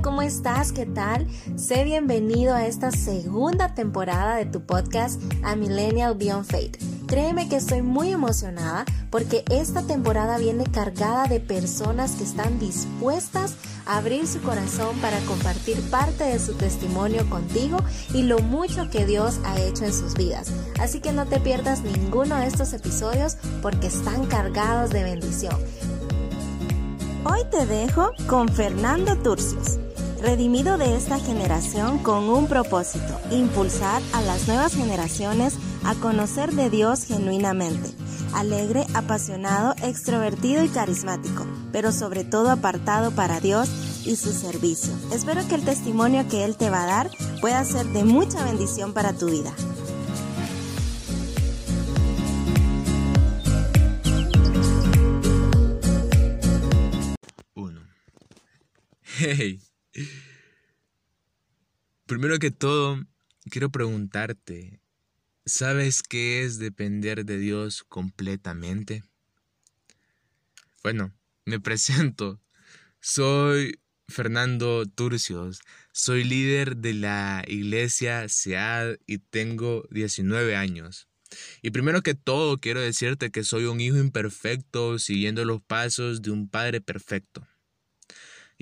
¿cómo estás? ¿Qué tal? Sé bienvenido a esta segunda temporada de tu podcast A Millennial Beyond Faith. Créeme que estoy muy emocionada porque esta temporada viene cargada de personas que están dispuestas a abrir su corazón para compartir parte de su testimonio contigo y lo mucho que Dios ha hecho en sus vidas. Así que no te pierdas ninguno de estos episodios porque están cargados de bendición. Hoy te dejo con Fernando Turcios, redimido de esta generación con un propósito, impulsar a las nuevas generaciones a conocer de Dios genuinamente. Alegre, apasionado, extrovertido y carismático, pero sobre todo apartado para Dios y su servicio. Espero que el testimonio que Él te va a dar pueda ser de mucha bendición para tu vida. Hey. Primero que todo, quiero preguntarte, ¿sabes qué es depender de Dios completamente? Bueno, me presento. Soy Fernando Turcios. Soy líder de la iglesia SEAD y tengo 19 años. Y primero que todo quiero decirte que soy un hijo imperfecto siguiendo los pasos de un padre perfecto.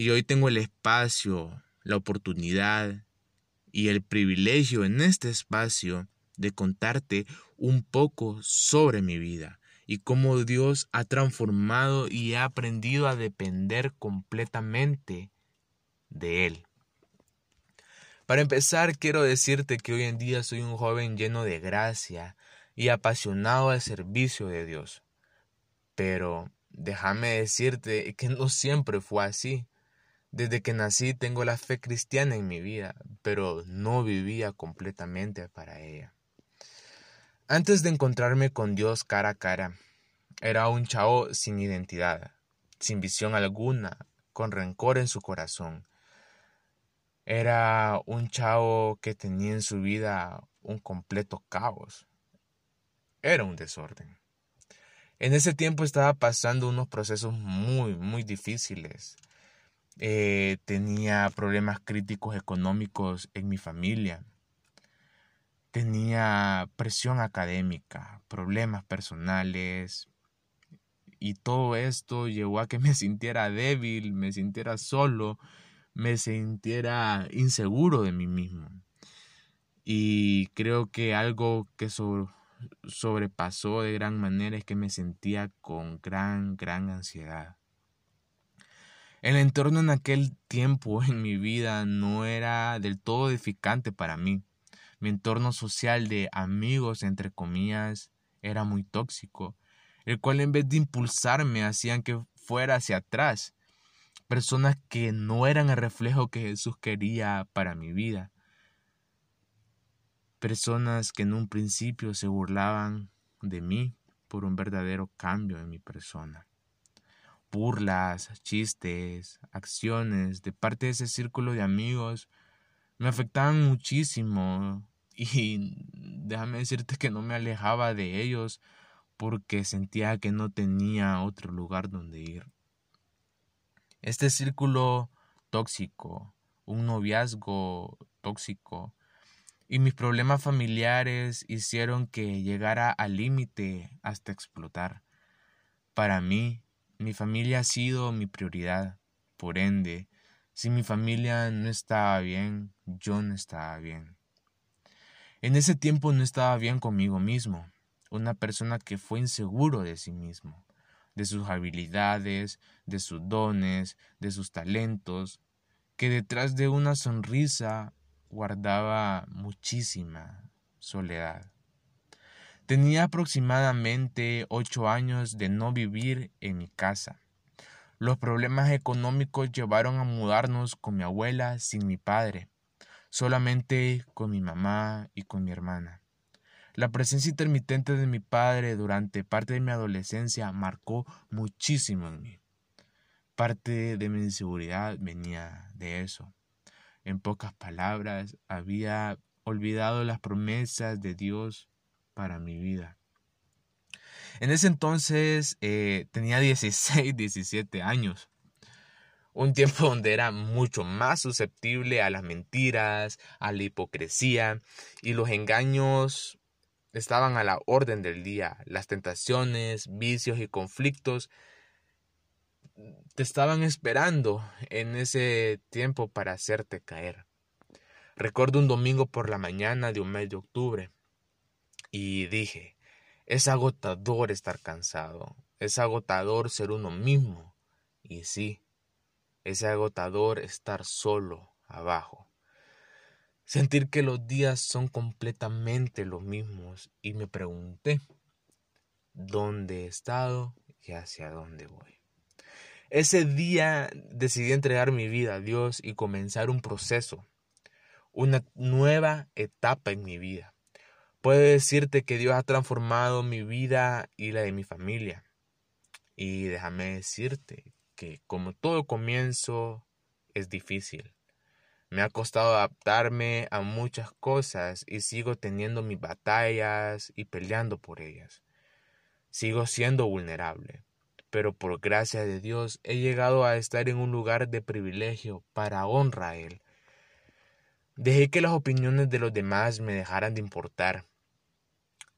Y hoy tengo el espacio, la oportunidad y el privilegio en este espacio de contarte un poco sobre mi vida y cómo Dios ha transformado y ha aprendido a depender completamente de Él. Para empezar, quiero decirte que hoy en día soy un joven lleno de gracia y apasionado al servicio de Dios. Pero déjame decirte que no siempre fue así. Desde que nací tengo la fe cristiana en mi vida, pero no vivía completamente para ella. Antes de encontrarme con Dios cara a cara, era un chavo sin identidad, sin visión alguna, con rencor en su corazón. Era un chavo que tenía en su vida un completo caos. Era un desorden. En ese tiempo estaba pasando unos procesos muy, muy difíciles eh, tenía problemas críticos económicos en mi familia, tenía presión académica, problemas personales, y todo esto llevó a que me sintiera débil, me sintiera solo, me sintiera inseguro de mí mismo. Y creo que algo que sobrepasó de gran manera es que me sentía con gran, gran ansiedad. El entorno en aquel tiempo en mi vida no era del todo edificante para mí. Mi entorno social de amigos, entre comillas, era muy tóxico, el cual en vez de impulsarme hacían que fuera hacia atrás. Personas que no eran el reflejo que Jesús quería para mi vida. Personas que en un principio se burlaban de mí por un verdadero cambio en mi persona burlas, chistes, acciones de parte de ese círculo de amigos me afectaban muchísimo y déjame decirte que no me alejaba de ellos porque sentía que no tenía otro lugar donde ir. Este círculo tóxico, un noviazgo tóxico y mis problemas familiares hicieron que llegara al límite hasta explotar. Para mí, mi familia ha sido mi prioridad. Por ende, si mi familia no estaba bien, yo no estaba bien. En ese tiempo no estaba bien conmigo mismo, una persona que fue inseguro de sí mismo, de sus habilidades, de sus dones, de sus talentos, que detrás de una sonrisa guardaba muchísima soledad. Tenía aproximadamente ocho años de no vivir en mi casa. Los problemas económicos llevaron a mudarnos con mi abuela sin mi padre, solamente con mi mamá y con mi hermana. La presencia intermitente de mi padre durante parte de mi adolescencia marcó muchísimo en mí. Parte de mi inseguridad venía de eso. En pocas palabras, había olvidado las promesas de Dios para mi vida. En ese entonces eh, tenía 16, 17 años. Un tiempo donde era mucho más susceptible a las mentiras, a la hipocresía y los engaños estaban a la orden del día. Las tentaciones, vicios y conflictos te estaban esperando en ese tiempo para hacerte caer. Recuerdo un domingo por la mañana de un mes de octubre y dije, es agotador estar cansado, es agotador ser uno mismo. Y sí, es agotador estar solo abajo. Sentir que los días son completamente los mismos y me pregunté, ¿dónde he estado y hacia dónde voy? Ese día decidí entregar mi vida a Dios y comenzar un proceso, una nueva etapa en mi vida. Puedo decirte que Dios ha transformado mi vida y la de mi familia. Y déjame decirte que como todo comienzo es difícil. Me ha costado adaptarme a muchas cosas y sigo teniendo mis batallas y peleando por ellas. Sigo siendo vulnerable, pero por gracia de Dios he llegado a estar en un lugar de privilegio para honra a Él. Dejé que las opiniones de los demás me dejaran de importar.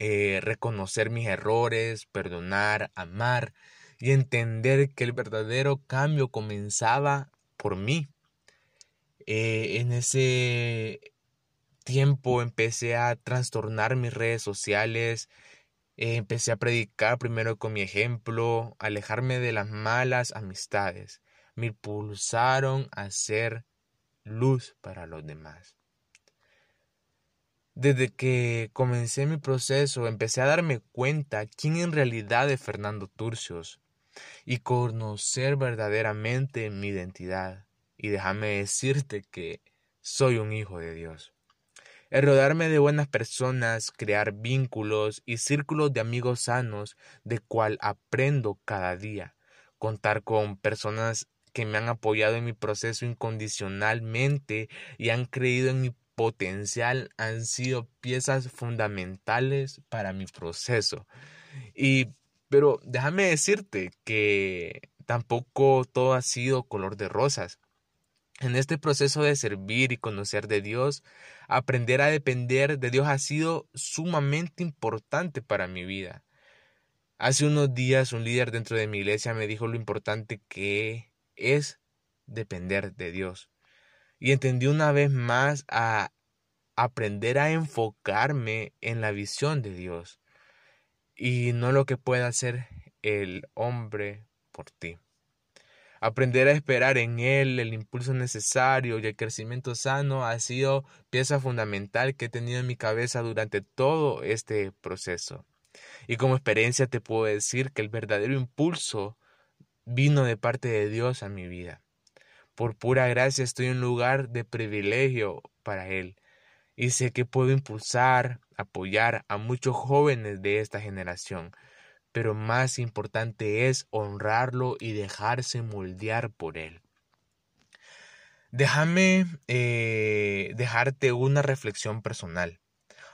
Eh, reconocer mis errores, perdonar, amar y entender que el verdadero cambio comenzaba por mí. Eh, en ese tiempo empecé a trastornar mis redes sociales, eh, empecé a predicar primero con mi ejemplo, alejarme de las malas amistades. Me impulsaron a ser luz para los demás. Desde que comencé mi proceso, empecé a darme cuenta quién en realidad es Fernando Turcios y conocer verdaderamente mi identidad. Y déjame decirte que soy un hijo de Dios. El rodarme de buenas personas, crear vínculos y círculos de amigos sanos, de cual aprendo cada día. Contar con personas que me han apoyado en mi proceso incondicionalmente y han creído en mi potencial han sido piezas fundamentales para mi proceso. Y pero déjame decirte que tampoco todo ha sido color de rosas. En este proceso de servir y conocer de Dios, aprender a depender de Dios ha sido sumamente importante para mi vida. Hace unos días un líder dentro de mi iglesia me dijo lo importante que es depender de Dios y entendí una vez más a aprender a enfocarme en la visión de Dios y no lo que pueda hacer el hombre por ti. Aprender a esperar en Él el impulso necesario y el crecimiento sano ha sido pieza fundamental que he tenido en mi cabeza durante todo este proceso. Y como experiencia te puedo decir que el verdadero impulso vino de parte de Dios a mi vida. Por pura gracia estoy en un lugar de privilegio para Él y sé que puedo impulsar, apoyar a muchos jóvenes de esta generación, pero más importante es honrarlo y dejarse moldear por Él. Déjame eh, dejarte una reflexión personal.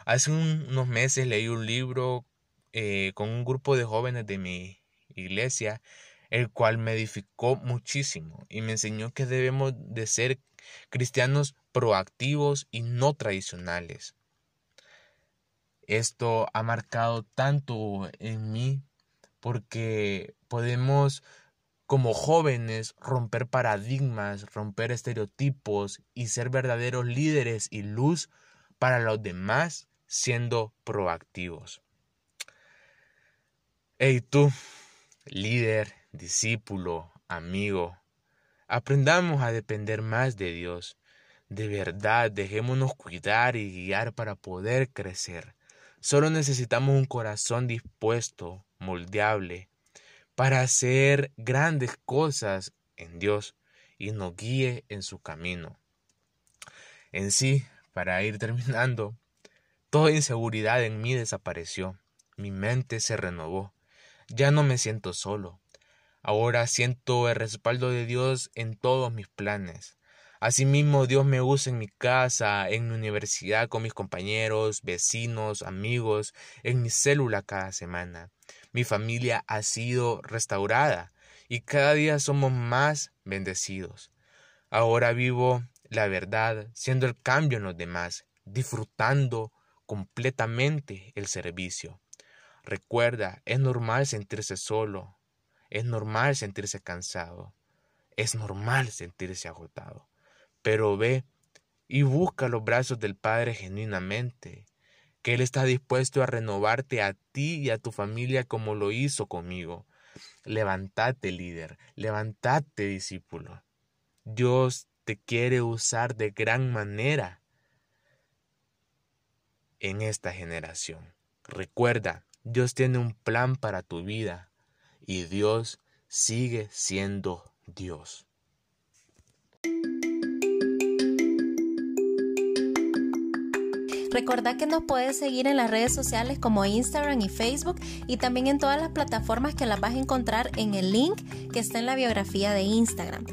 Hace unos meses leí un libro eh, con un grupo de jóvenes de mi iglesia el cual me edificó muchísimo y me enseñó que debemos de ser cristianos proactivos y no tradicionales. Esto ha marcado tanto en mí porque podemos como jóvenes romper paradigmas, romper estereotipos y ser verdaderos líderes y luz para los demás siendo proactivos. Hey tú, líder, discípulo, amigo, aprendamos a depender más de Dios. De verdad, dejémonos cuidar y guiar para poder crecer. Solo necesitamos un corazón dispuesto, moldeable, para hacer grandes cosas en Dios y nos guíe en su camino. En sí, para ir terminando, toda inseguridad en mí desapareció, mi mente se renovó, ya no me siento solo, Ahora siento el respaldo de Dios en todos mis planes. Asimismo, Dios me usa en mi casa, en mi universidad, con mis compañeros, vecinos, amigos, en mi célula cada semana. Mi familia ha sido restaurada y cada día somos más bendecidos. Ahora vivo la verdad, siendo el cambio en los demás, disfrutando completamente el servicio. Recuerda, es normal sentirse solo, es normal sentirse cansado, es normal sentirse agotado, pero ve y busca los brazos del Padre genuinamente, que Él está dispuesto a renovarte a ti y a tu familia como lo hizo conmigo. Levántate líder, levántate discípulo. Dios te quiere usar de gran manera en esta generación. Recuerda, Dios tiene un plan para tu vida y Dios sigue siendo Dios. Recordad que nos puedes seguir en las redes sociales como Instagram y Facebook y también en todas las plataformas que las vas a encontrar en el link que está en la biografía de Instagram.